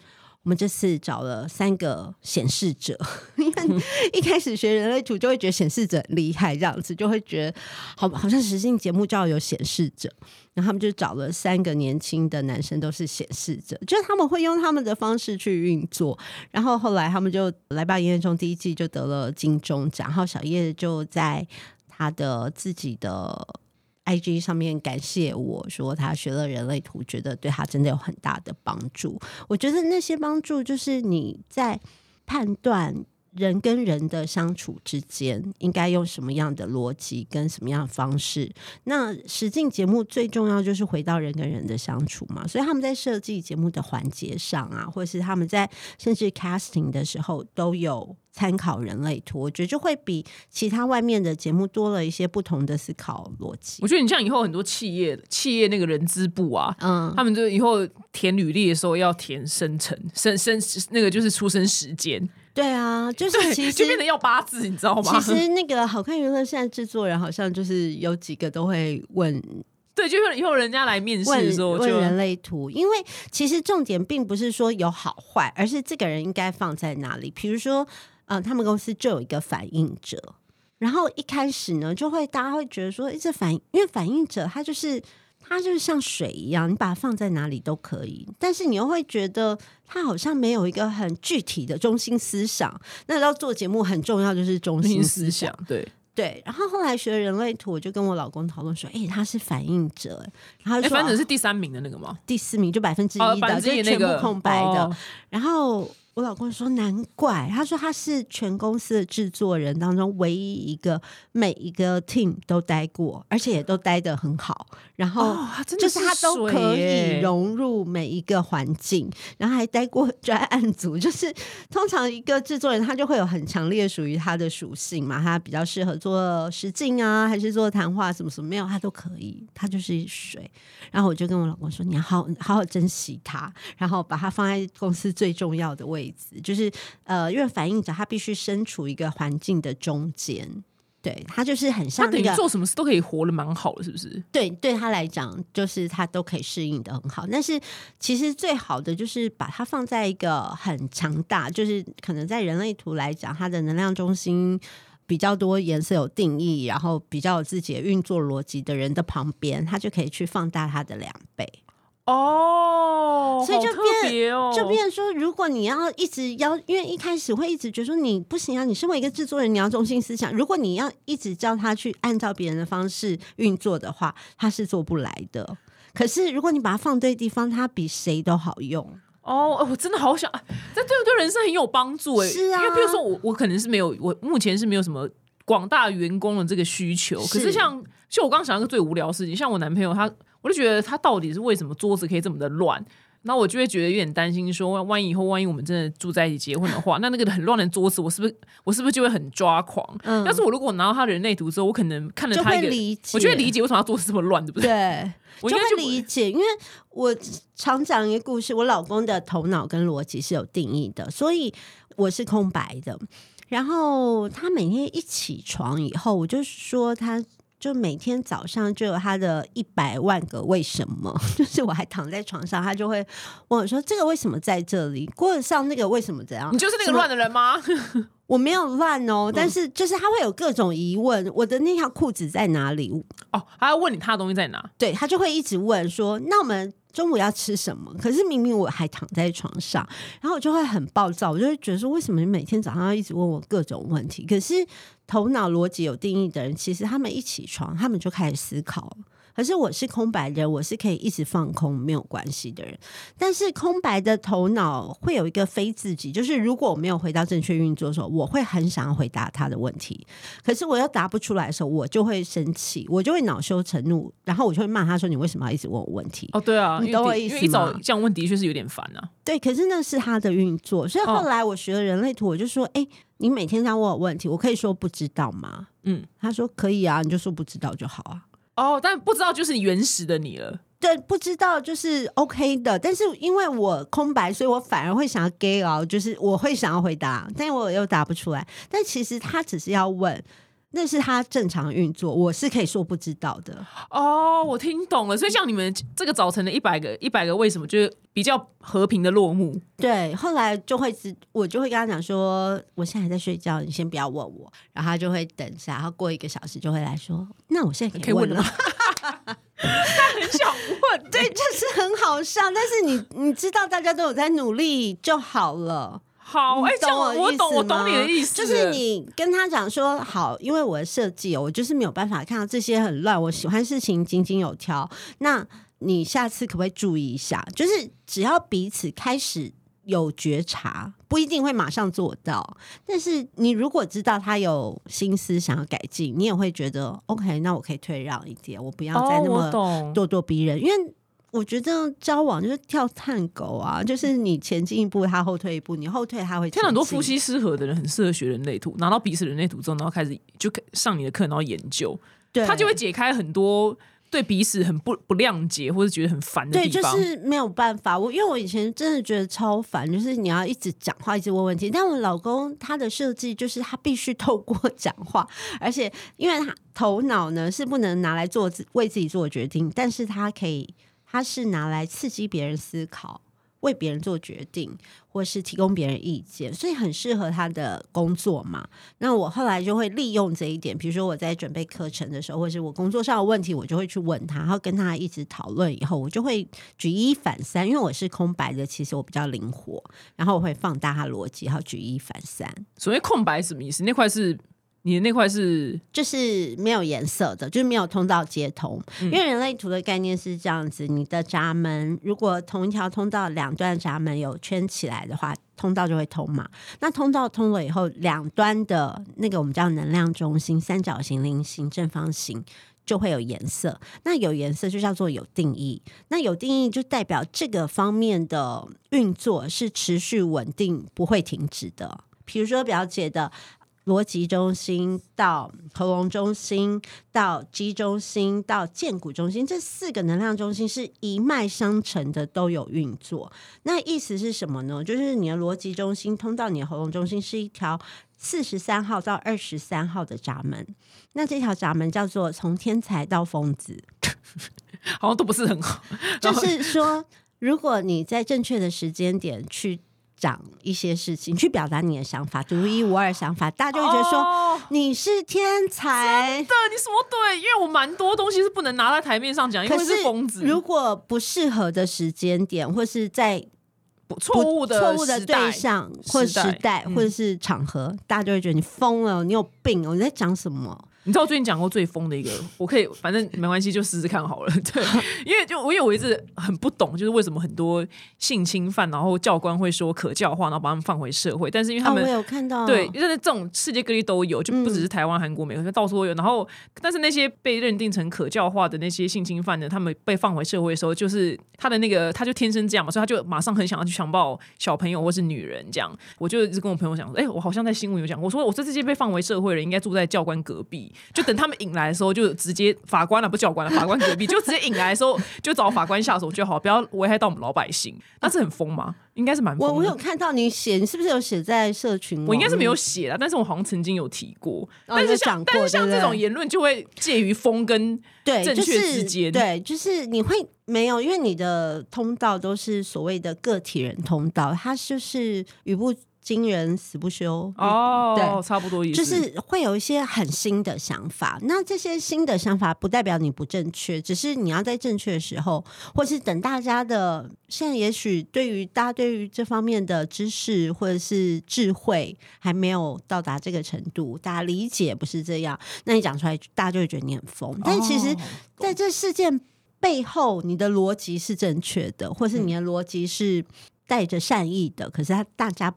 我们这次找了三个显示者。因为 一开始学人类图就会觉得显示者很厉害，这样子就会觉得好，好像实境节目就要有显示者。然后他们就找了三个年轻的男生，都是显示者，就是他们会用他们的方式去运作。然后后来他们就来吧，营业中第一季就得了金钟奖。然后小叶就在他的自己的。” I G 上面感谢我说他学了人类图，觉得对他真的有很大的帮助。我觉得那些帮助就是你在判断。人跟人的相处之间，应该用什么样的逻辑跟什么样的方式？那实境节目最重要就是回到人跟人的相处嘛。所以他们在设计节目的环节上啊，或者是他们在甚至 casting 的时候，都有参考人类图。我觉得就会比其他外面的节目多了一些不同的思考逻辑。
我觉得你像以后很多企业企业那个人资部啊，嗯，他们就以后填履历的时候要填生辰生生那个就是出生时间。
对啊，就是其实
就变得要八字，你知道吗？
其实那个好看娱乐现在制作人好像就是有几个都会问
对，就以后人家来面试
问
的时候
问
就
人类图，因为其实重点并不是说有好坏，而是这个人应该放在哪里。比如说，呃，他们公司就有一个反应者，然后一开始呢，就会大家会觉得说，诶这反应，因为反应者他就是他就是像水一样，你把它放在哪里都可以，但是你又会觉得它好像没有一个很具体的中心思想。那要做节目很重要就是中心思
思想，对。
对，然后后来学人类图，我就跟我老公讨论说，哎、他是反应者，然后说、
反正
哦
是第三名的那个吗？
第四名就百分之
哦，
一的，就全部空白的。
哦
然后我老公说难怪，他说他是全公司的制作人当中唯一一个每一个 team 都待过，而且也都待得很好。然后就是他都可以融入每一个环境，然后还待过 专案组。就是通常一个制作人他就会有很强烈属于他的属性嘛，他比较适合做实境啊，还是做谈话什么什么没有，他都可以，他就是水。然后我就跟我老公说，你要好好好珍惜他，然后把他放在公司最重要的位置，就是呃，因为反应者他必须身处一个环境的中间。对他就是很像那个
等于做什么事都可以活得蛮好的，是不是？
对，对他来讲，就是他都可以适应的很好。但是其实最好的就是把它放在一个很强大，就是可能在人类图来讲，它的能量中心比较多颜色有定义，然后比较有自己的运作逻辑的人的旁边，他就可以去放大它的两倍。
哦，
所以就变
哦，
就变说，如果你要一直要，因为一开始会一直觉得说你不行啊，你身为一个制作人，你要中心思想。如果你要一直叫他去按照别人的方式运作的话，他是做不来的。可是如果你把它放对地方，它比谁都好用。
哦，哎我真的好想，哎这对我对人生很有帮助哎。
是啊
因为比如说我我可能是没有，我目前是没有什么广大员工的这个需求。可是
是
像就我刚刚想到一个最无聊的事情，像我男朋友他，我就觉得他到底是为什么桌子可以这么的乱？那我就会觉得有点担心，说万一以后万一我们真的住在一起结婚的话，那那个很乱的桌子，我是不是我是不是就会很抓狂？
嗯
要是我如果拿到他人类图之后，我可能看了
就
他一个，
会理解，
我就会理解为什么他桌子这么乱，对不对？
对，就会
我应该就不
理解，因为我常讲一个故事，我老公的头脑跟逻辑是有定义的，所以我是空白的。然后他每天一起床以后，我就说他。就每天早上就有他的一百万个为什么，就是我还躺在床上，他就会问我说：“这个为什么在这里？过得上那个为什么怎样？”
你就是那个乱的人吗？
我没有乱
嗯
哦，但是就是他会有各种疑问，我的那条裤子在哪里？
哦，他要问你他的东西在哪？
对他就会一直问说：“那我们中午要吃什么？”可是明明我还躺在床上，然后我就会很暴躁，我就会觉得说：“为什么你每天早上要一直问我各种问题？”可是头脑逻辑有定义的人，其实他们一起床，他们就开始思考。可是我是空白的人，我是可以一直放空没有关系的人。但是空白的头脑会有一个非自己，就是如果我没有回到正确运作的时候，我会很想要回答他的问题，可是我又答不出来的时候，我就会生气，我就会恼羞成怒，然后我就会骂他说：“你为什么要一直问我问题？”
哦，对啊，
你懂我意思
因为一早
吗
这样问的确是有点烦啊。
对，可是那是他的运作，所以后来我学了人类图，我就说：“哎、你每天这样问我问题，我可以说不知道吗？”
嗯，
他说：“可以啊，你就说不知道就好啊。”
哦，但不知道就是原始的你了。
对，不知道就是 OK 的，但是因为我空白，所以我反而会想要 gay 哦，就是我会想要回答，但我又答不出来。但其实他只是要问，那是他正常运作，我是可以说不知道的。
哦，我听懂了。所以像你们这个早晨的一百个一百个为什么，就是比较和平的落幕。
对，后来就会知，我就会跟他讲说，我现在还在睡觉，你先不要问我。然后他就会等一下，然后过一个小时就会来说，那我现在可以问了
可以问了吗。他很想问，
对，就是很好笑，但是你你知道大家都有在努力就好了。
好，哎、
你
这样
懂我
懂，我懂
吗
你的意思，
就是你跟他讲说好，因为我的设计哦，我就是没有办法看到这些很乱，我喜欢事情井井有条。那你下次可不可以注意一下？就是只要彼此开始有觉察，不一定会马上做到，但是你如果知道他有心思想要改进，你也会觉得 OK，那我可以退让一点，我不要再那么。咄咄逼人，因为。我觉得交往就是跳探狗啊，就是你前进一步，他后退一步，你后退他会前进。
天哪，很多夫妻失和的人很适合学人类图，拿到彼此人类图之后，然后开始就上你的课，然后研究，
对
他就会解开很多对彼此很不不谅解，或者觉得很烦的
对，就。是没有办法。我因为我以前真的觉得超烦，就是你要一直讲话，一直问问题。但我老公他的设计就是他必须透过 讲话，而且因为他头脑呢是不能拿来做自为自己做决定，但是他可以，他是拿来刺激别人思考。为别人做决定，或是提供别人意见，所以很适合他的工作嘛。那我后来就会利用这一点，比如说我在准备课程的时候，或是我工作上的问题，我就会去问他，然后跟他一直讨论。以后我就会举一反三，因为我是空白的，其实我比较灵活，然后我会放大他逻辑，然后举一反三。
所谓空白什么意思？那块是你的那块是
就是没有颜色的，就是没有通道接通。因为人类图的概念是这样子：你的闸门如果同一条通道两端闸门有圈起来的话，通道就会通嘛。那通道通了以后，两端的那个我们叫能量中心，三角形、菱形、正方形。就会有颜色，那有颜色就叫做有定义，那有定义就代表这个方面的运作是持续稳定，不会停止的。比如说表姐的逻辑中心到喉咙中心到肌中心到剑骨中心，这四个能量中心是一脉相承的，都有运作。那意思是什么呢？就是你的逻辑中心通到你的喉咙中心是一条四十三号到二十三号的闸门，那这条闸门叫做从天才到疯子，
好像都不是很好。
就是说，如果你在正确的时间点去。讲一些事情，去表达你的想法，独一无二的想法，大家就会觉得说、
哦
你是天才。
对，你什么对？因为我蛮多东西是不能拿在台面上讲，因为是疯子。
如果不适合的时间点，或是在
不错误的
错误的对象或者
时代
或者是场合，大家就会觉得你疯了，你有病哦，你在讲什么？
你知道我最近讲过最疯的一个，我可以反正没关系，就试试看好了。对，因为就我因为我一直很不懂，就是为什么很多性侵犯，然后教官会说可教化，然后把他们放回社会，但是因为他
哦，
们、
我有看到，
对，因为这种世界各地都有，就不只是台湾、韩国、美国，到处都有。然后，但是那些被认定成可教化的那些性侵犯呢，他们被放回社会的时候，就是他的那个他就天生这样嘛，所以他就马上很想要去强暴小朋友或是女人这样。我就一直跟我朋友讲说，哎、我好像在新闻有讲，我说我说这些被放回社会的人应该住在教官隔壁，就等他们引来的时候，就直接法官了、不教官了，法官隔壁就直接引来的时候，就找法官下手就好，不要危害到我们老百姓。那是很疯吗？应该是蛮。
我我有看到你写，你是不是有写在社群？
我应该是没有，写啦，但是我好像曾经有提过。
哦
但是像但是像这种言论就会介于疯跟
对，
正确
就是
之间
对，就是你会没有，因为你的通道都是所谓的个体人通道，它就是语不惊人死不休
哦，
对
差不多意思，
就是会有一些很新的想法，那这些新的想法不代表你不正确，只是你要在正确的时候，或是等大家的现在也许对于大家对于这方面的知识或者是智慧还没有到达这个程度，大家理解不是这样，那你讲出来，大家就会觉得你很疯。但其实
哦
在这事件背后，你的逻辑是正确的，或是你的逻辑是带着善意的，可是他大家。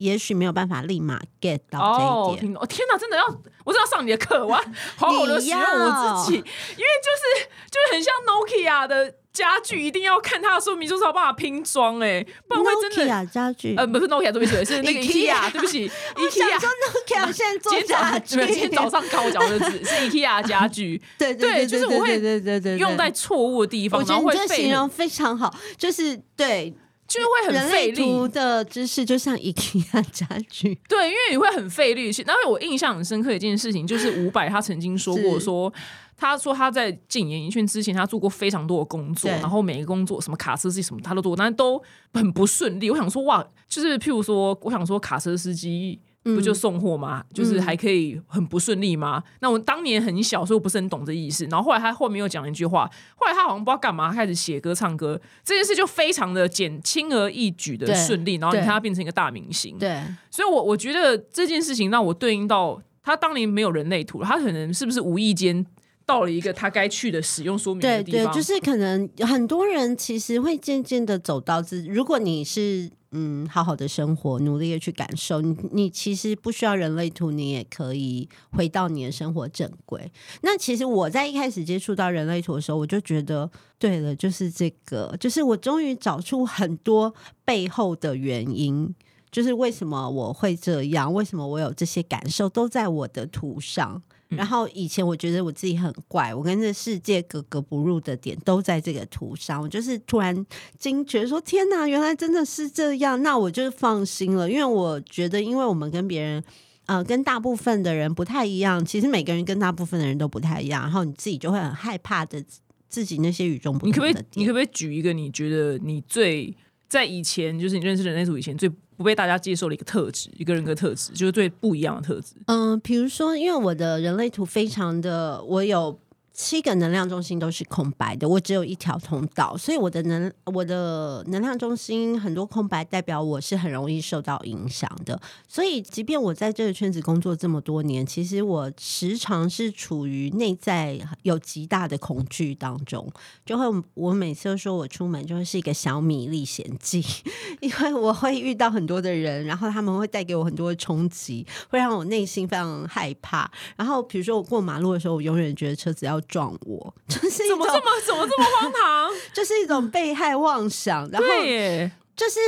也许没有办法立马 get 到这
哦，
一点，
哦，天哪，真的要，我真的要上你的课，我要好好的使用我自己，因为就是就是很像 Nokia 的家具，一定要看它的说明书才有办法拼装，哎，不然会真的。
Nokia 家具，
呃，不是 Nokia，对不起，是那个
IKEA
对不起，IKEA。
Nokia 现在做
今天早
家具，
今天早上看我讲的字是 IKEA 家具，
对
对
对，
就是我会
对对对
用在错误的地方，
我觉
然后会费
得你这形容非常好，就是对
就是会很
人
费力。
的知识，就像 IKEA 家具，
对，因为你会很费力气。然后我印象很深刻一件事情，就是伍佰他曾经说过
是
说。他说他在进演艺圈之前，他做过非常多的工作，然后每个工作什么卡车司机什么他都做过，但是都很不顺利。我想说哇，就是譬如说，我想说卡车司机不就送货吗？就是还可以很不顺利吗？那我当年很小，所以我不是很懂这意思。然后后来他后面又讲了一句话，后来他好像不知道干嘛，开始写歌唱歌，这件事就非常的简轻而易举的顺利，然后你看他变成一个大明星。
对
所以我，我觉得这件事情让我对应到他当年没有人类图，他可能是不是无意间到了一个他该去的使用说明
对对，
的地方？
就是可能很多人其实会渐渐的走到自，如果你是嗯好好的生活，努力的去感受，你你其实不需要人类图，你也可以回到你的生活正轨。那其实我在一开始接触到人类图的时候，我就觉得对了，就是这个，就是我终于找出很多背后的原因。就是为什么我会这样？为什么我有这些感受，都在我的图上。然后以前我觉得我自己很怪，我跟这世界格格不入的点都在这个图上。我就是突然惊觉说：“天哪，原来真的是这样！”那我就放心了，因为我觉得，因为我们跟别人。呃，跟大部分的人不太一样。其实每个人跟大部分的人都不太一样，然后你自己就会很害怕的自己那些与众不同
的。你可不可以？你可不可以举一个你觉得你最在以前，就是你认识人类图以前最不被大家接受的一个特质，一个人格特质，就是最不一样的特质？
嗯，比如说，因为我的人类图非常的，我有。七个能量中心都是空白的，我只有一条通道，所以我的能我的能量中心很多空白，代表我是很容易受到影响的。所以，即便我在这个圈子工作这么多年，其实我时常是处于内在有极大的恐惧当中。就会我每次都说我出门就会是一个小米历险记，因为我会遇到很多的人，然后他们会带给我很多的冲击，会让我内心非常害怕。然后，比如说我过马路的时候，我永远觉得车子要。撞我，就是
怎么这么怎么这么荒唐？
就是一种被害妄想，然后就是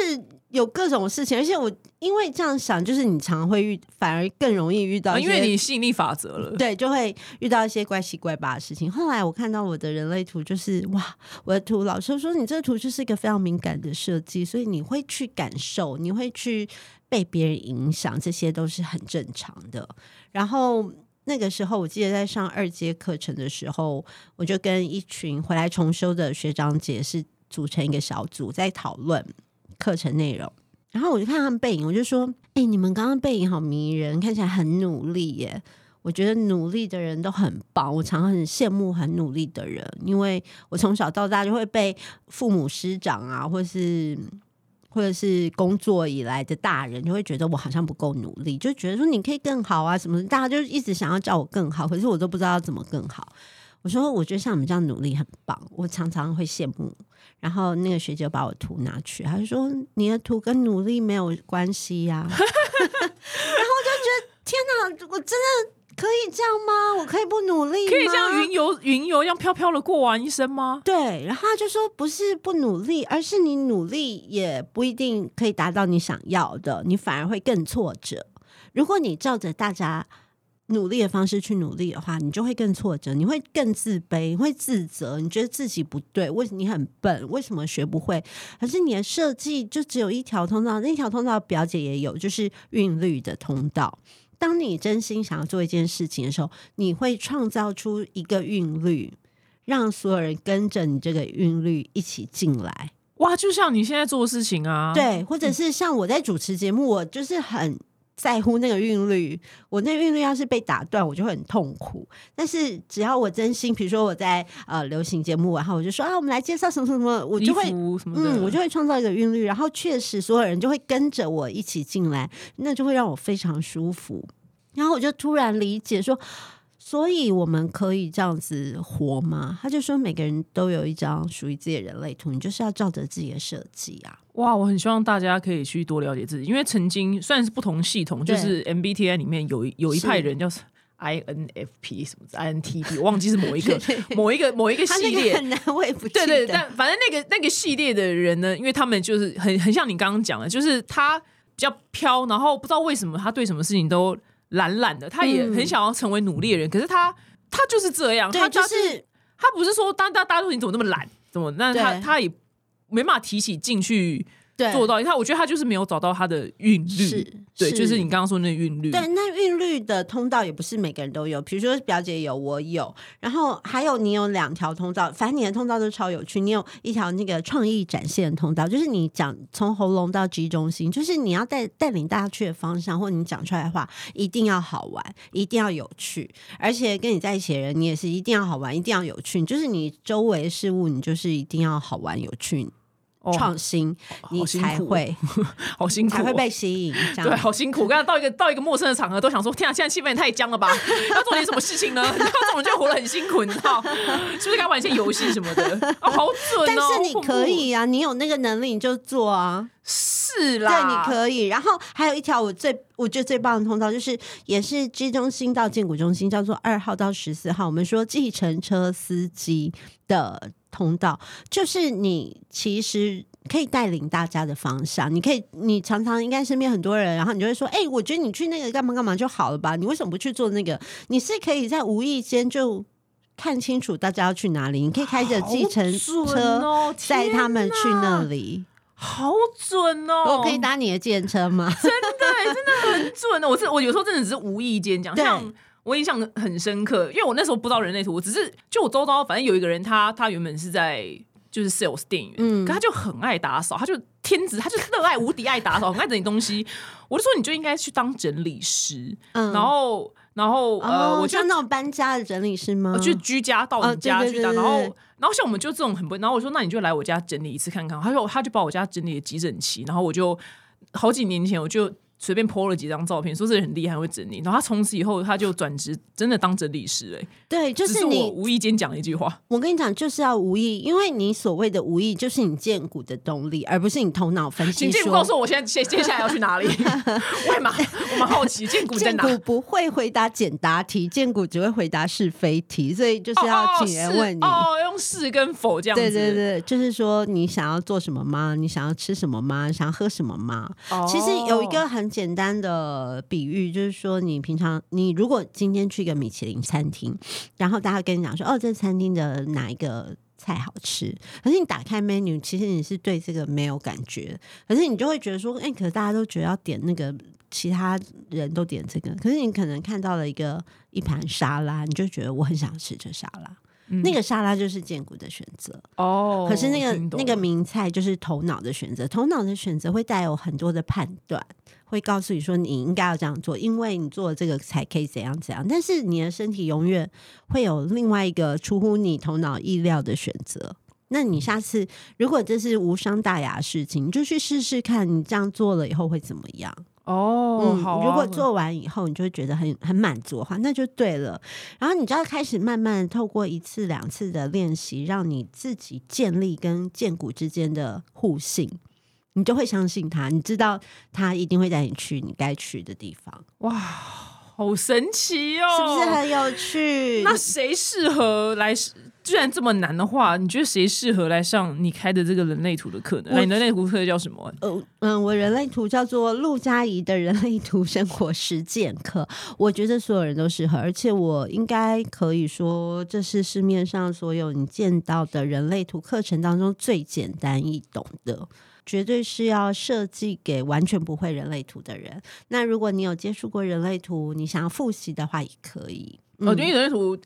有各种事情，而且我因为这样想，就是你常会遇，反而更容易遇到，
因为你吸引力法则了，
对，就会遇到一些怪七怪八的事情。后来我看到我的人类图，就是哇，我的图老师说你这个图就是一个非常敏感的设计，所以你会去感受，你会去被别人影响，这些都是很正常的。然后。那个时候，我记得在上二阶课程的时候，我就跟一群回来重修的学长姐是组成一个小组，在讨论课程内容。然后我就看他们背影，我就说：“哎，你们刚刚背影好迷人，看起来很努力耶！我觉得努力的人都很棒，我常常很羡慕很努力的人，因为我从小到大就会被父母师长啊，或是……”或者是工作以来的大人就会觉得我好像不够努力，就觉得说你可以更好啊什么，大家就一直想要叫我更好，可是我都不知道怎么更好。我说我觉得像你们这样努力很棒，我常常会羡慕。然后那个学姐把我图拿去，她就说你的图跟努力没有关系呀。然后我就觉得天哪，我真的。可以这样吗？我可以不努力
可以像云游云游一样飘飘的过完一生吗？
对，然后他就说不是不努力，而是你努力也不一定可以达到你想要的，你反而会更挫折。如果你照着大家努力的方式去努力的话，你就会更挫折，你会更自卑，会自责，你觉得自己不对，为什么你很笨？为什么学不会？可是你的设计就只有一条通道，那条通道表姐也有，就是韵律的通道。当你真心想要做一件事情的时候，你会创造出一个韵律，让所有人跟着你这个韵律一起进来。
哇，就像你现在做的事情啊，
对，或者是像我在主持节目，我就是很在乎那个韵律。我那韵律要是被打断，我就会很痛苦。但是只要我真心，比如说我在呃流行节目，然后我就说啊，我们来介绍什么什么，我就会
嗯，
我就会创造一个韵律，然后确实所有人就会跟着我一起进来，那就会让我非常舒服。然后我就突然理解说，所以我们可以这样子活吗？他就说，每个人都有一张属于自己的人类图，你就是要照着自己的设计啊！
哇，我很希望大家可以去多了解自己，因为曾经虽然是不同系统，就是 MBTI 里面有有一派人叫 INFP 什么 INTP，我忘记是某一个 某一个某一个系列，
很难我也不
对对，但反正那个那个系列的人呢，因为他们就是很很像你刚刚讲的，就是他比较飘，然后不知道为什么他对什么事情都。懒懒的，他也很想要成为努力的人，可是他他就是这样，他就是他不是说大大大家说你怎么那么懒，怎么？但是他他也没办法提起劲去。做到，你看我觉得他就是没有找到他的韵律，对，就是你刚刚说那韵律。
对，那韵律的通道也不是每个人都有，比如说表姐有，我有，然后还有你有两条通道，反正你的通道都超有趣。你有一条那个创意展现通道，就是你讲从喉咙到 G 中心，就是你要带带领大家去的方向，或你讲出来的话一定要好玩，一定要有趣，而且跟你在一起的人，你也是一定要好玩，一定要有趣。就是你周围事物，你就是一定要好玩有趣。创新，你才会
好辛苦，
才会被吸引。
对，好辛苦。刚刚到一个到一个陌生的场合，都想说：天啊，现在气氛也太僵了吧？要做点什么事情呢？要怎么就活得很辛苦？你知道，是不是该玩一些游戏什么的？哦，好准哦！
但是你可以啊，你有那个能力你就做啊。
是啦，
对，你可以。然后还有一条我最我觉得最棒的通道，就是也是 G 中心到建谷中心，叫做二号到十四号。我们说计程车司机的。通道就是你，其实可以带领大家的方向。你可以，你常常应该身边很多人，然后你就会说：“哎、我觉得你去那个干嘛干嘛就好了吧？你为什么不去做那个？”你是可以在无意间就看清楚大家要去哪里，你可以开着计程车
哦
载他们去那里。
好准哦！
我可以搭你的计程车吗？
真的真的很准哦！我是我有时候真的只是无意间讲，
对
像我印象很深刻，因为我那时候不知道人类图，我只是就我周遭反正有一个人他，他原本是在就是 sales 店员，
嗯
可他就很爱打扫，他就天职，他就热爱无敌爱打扫，很爱整理东西。我就说你就应该去当整理师，
嗯
然后然后呃，
哦，
我就
像那种搬家的整理师吗？
呃，去居家到
哦
你家去打，
对对对
然后然后像我们就这种很不，然后我说那你就来我家整理一次看看，他说他就把我家整理的极整齐，然后我就好几年前我就随便 po 了几张照片，说这人很厉害，会整理，然后他从此以后他就转职真的当整理师、哎，
对，就
只是我
你
无意间讲了一句话，
我跟你讲，就是要无意，因为你所谓的无意，就是你荐股的动力，而不是你头脑分析
请建
说。
股告诉我，我现在接接下来要去哪里？我也蛮我们好奇，建股在哪？
荐股不会回答简答题，荐股只会回答是非题，所以就是要请人问你。
哦用是跟否这样子，
对对对，就是说你想要做什么吗？你想要吃什么吗？想要喝什么吗？
哦
其实有一个很简单的比喻，就是说你平常你如果今天去一个米其林餐厅，然后大家跟你讲说，哦，这餐厅的哪一个菜好吃，可是你打开 menu，其实你是对这个没有感觉，可是你就会觉得说，哎、可是大家都觉得要点那个。其他人都点这个，可是你可能看到了一个一盘沙拉，你就觉得我很想吃这沙拉。那个沙拉就是健骨的选择，
哦，
可是那个那个名菜就是头脑的选择，头脑的选择会带有很多的判断，会告诉你说你应该要这样做，因为你做了这个才可以怎样怎样。但是你的身体永远会有另外一个出乎你头脑意料的选择。那你下次如果这是无伤大雅的事情，你就去试试看，你这样做了以后会怎么样？
哦，
嗯，
好啊、
如果做完以后你就会觉得很很满足的话，那就对了。然后你就要开始慢慢透过一次两次的练习，让你自己建立跟剑骨之间的互信，你就会相信他，你知道他一定会带你去你该去的地方，
哇，好神奇哦，
是不是很有趣？
那谁适合来？既然这么难的话，你觉得谁适合来上你开的这个人类图的课呢？你的人类图课叫什么？
呃嗯，我人类图叫做陆佳怡的人类图生活实践课，我觉得所有人都适合，而且我应该可以说，这是市面上所有你见到的人类图课程当中最简单易懂的。绝对是要设计给完全不会人类图的人。那如果你有接触过人类图，你想要复习的话，也可以。嗯
哦，因为人类图，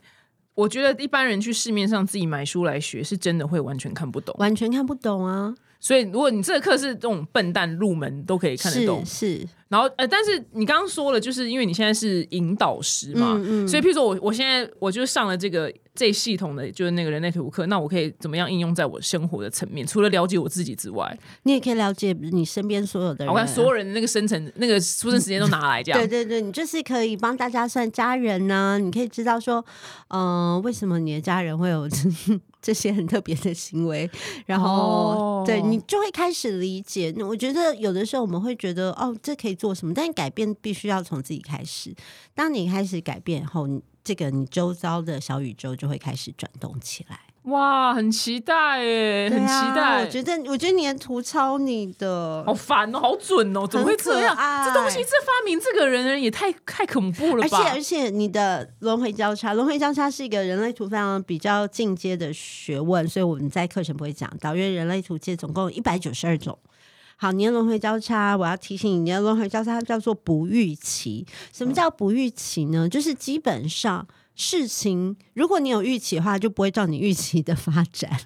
我觉得一般人去市面上自己买书来学，是真的会完全看不懂。
完全看不懂啊，
所以，如果你这个课是这种笨蛋入门，都可以看得懂
是。是，
然后，呃，但是你刚刚说了，就是因为你现在是引导师嘛，
嗯嗯
所以譬如说我我现在我就上了这个这系统的就是那个人类图课，那我可以怎么样应用在我生活的层面？除了了解我自己之外，
你也可以了解你身边所有的人啊。
我看所有人的那个生成那个出生时间都拿来这样。
对对对，你就是可以帮大家算家人呢、你可以知道说，嗯、为什么你的家人会有 这些很特别的行为，然后、
哦
对你就会开始理解。那我觉得有的时候我们会觉得，哦，这可以做什么？但改变必须要从自己开始。当你开始改变后，你这个你周遭的小宇宙就会开始转动起来。
哇，很期待耶，很期待。
我觉得，我觉得你的图超你的，
好烦哦，好准哦，怎么会这样？这东西，这发明这个人也太太恐怖了吧？
而且而且你的轮回交叉，轮回交叉是一个人类图非常比较进阶的学问，所以我们在课程不会讲到，因为人类图界总共有一百九十二种。好，年轮回交叉，我要提醒你，年轮回交叉叫做不预期。什么叫不预期呢？就是基本上事情，如果你有预期的话，就不会照你预期的发展。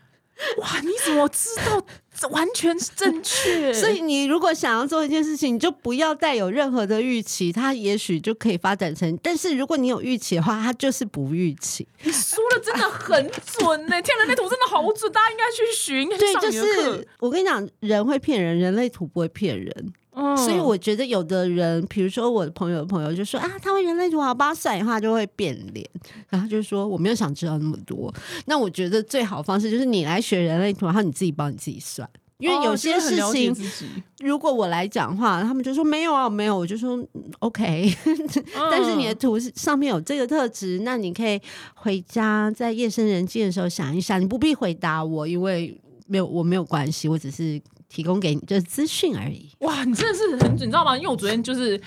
哇，你怎么知道？这完全是正确。
所以你如果想要做一件事情，你就不要带有任何的预期，它也许就可以发展成。但是如果你有预期的话，它就是不预期。
你说的真的很准呢，天人类图真的好准，大家应该去学，应该去
对，就。是我跟你讲，人会骗人，人类图不会骗人。
嗯
所以我觉得有的人，比如说我的朋友的朋友就说啊，他会人类图，好吧，算的话就会变脸，然后就说我没有想知道那么多。那我觉得最好的方式就是你来学人类图，然后你自己帮你自己算。因为有些事情，如果我来讲话，他们就说没有啊，没有，我就说嗯 OK。但是你的
嗯
图上面有这个特质，那你可以回家在夜深人静的时候想一想，你不必回答我，因为没有我没有关系，我只是提供给你就是资讯而已。
哇，你真的是很，你知道吗？因为我昨天就是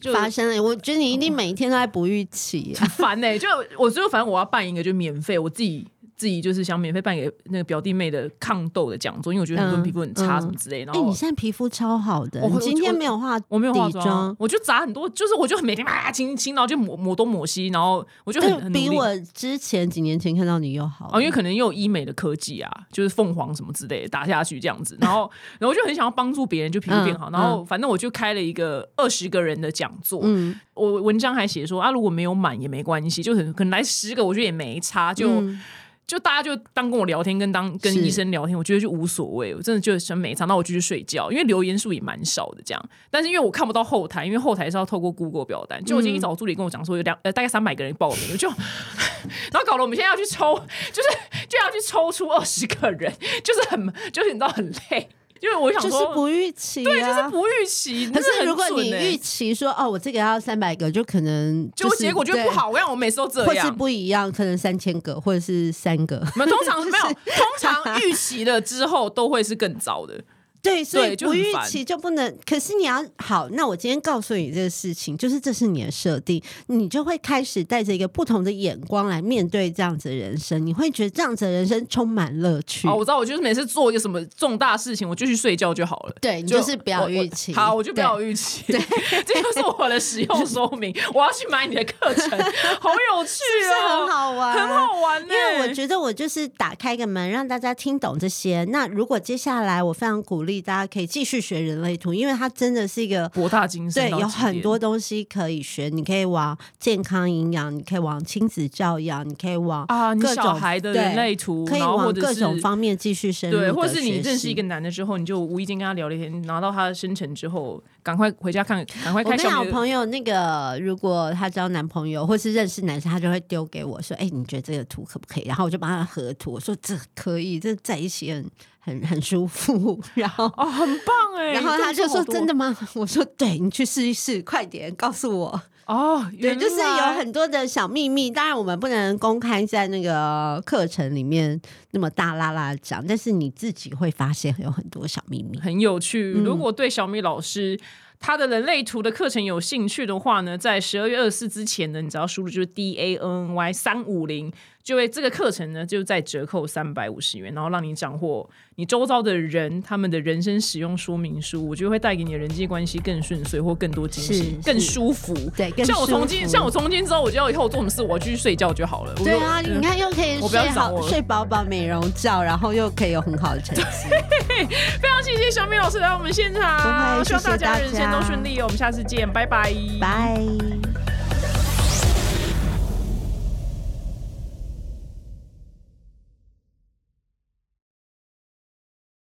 就
发生了，我觉得你一定每一天都在不预期、啊。
很烦呢、就我最后反正我要办一个就免费，我自己。自己就是想免费办给那个表弟妹的抗痘的讲座，因为我觉得很多人皮肤很差
嗯
什么之类的。然
哎、
后
你现在皮肤超好的，
我
你今天
我
没有化
我没有化
底
妆，我就砸很多，就是我就每天啊清清，然后就抹抹东抹西，然后我就很很
比我之前几年前看到你又好
哦，因为可能又有医美的科技啊，就是凤凰什么之类的打下去这样子，然后 然后我就很想要帮助别人，就皮肤变好，
嗯
然后反正我就开了一个二十个人的讲座，
嗯。
我文章还写说啊，如果没有满也没关系，就很可能来十个，我觉得也没差，就。
嗯
就大家就当跟我聊天，跟当跟医生聊天，我觉得就无所谓，我真的就想没差，那我就去睡觉，因为留言数也蛮少的这样。但是因为我看不到后台，因为后台是要透过 Google 表单，就我今天一早助理跟我讲说有两呃大概三百个人报名，我就 然后搞得我们现在要去抽，就是就要去抽出二十个人，就是很就是你知道很累，因为我想说
就是不预期、啊，
对，就是不预期。
可是如果你预期说哦，我这个要三百个，就可能就是
结果结果就不好，我让我每次都这
样，或是。不一样，可能三千个或者是三个。
我们通常没有，通常预期了之后都会是更糟的。
对，所以不预期就不能。可是你要好，那我今天告诉你这个事情，就是这是你的设定，你就会开始带着一个不同的眼光来面对这样子的人生，你会觉得这样子的人生充满乐趣。
哦，我知道，我就是每次做一个什么重大事情，我就去睡觉就好了。
对你就是不要预期
好，我就不要预期。对，这就是我的使用说明。我要去买你的课程，好有趣
是
哦，
很好玩，
很好玩呢。
因为我觉得我就是打开一个门，让大家听懂这些。那如果接下来，我非常鼓励大家可以继续学人类图，因为它真的是一个
博大精深
对，有很多东西可以学。你可以往健康营养，你可以往亲子教养，你可以往
啊，你
各种
小孩的人类图，
可以往各种方面继续深入
对，或者是你认识一个男的之后，你就无意间跟他聊了一天，拿到他的生辰之后，赶快回家看，赶快
我跟你讲，我
开小
朋友那个，如果他交男朋友或是认识男生，他就会丢给我说：“哎、你觉得这个图可不可以？”然后我就帮他合图，我说：“这可以，这在一起很很很舒服。”然后，
哦，很棒哎。
然后他就说：“真
的
的吗？” 我说：“对，你去试一试，快点告诉我。
哦，”
对，就是有很多的小秘密，当然我们不能公开在那个课程里面那么大啦啦讲，但是你自己会发现有很多小秘密。
很有趣。
嗯
如果对小米老师他的人类图的课程有兴趣的话呢，在十二月二十四之前呢，你只要输入就是 D A N N Y 三五零，就会这个课程呢就在折扣三百五十元，然后让你掌握你周遭的人他们的人生使用说明书，我觉得会带给你的人际关系更顺遂或更多惊喜，更舒服。
对，更
像我从今像我从今之后，我就要以后做什么事，我就去睡觉就好了。
对啊，你看又可以
我不要
睡好、睡饱饱美容觉，然后又可以有很好的成绩。
非常谢谢小米老师来我们现场，
会
希望
大
家人生
家
都顺利哦。我们下次见，拜拜，
拜。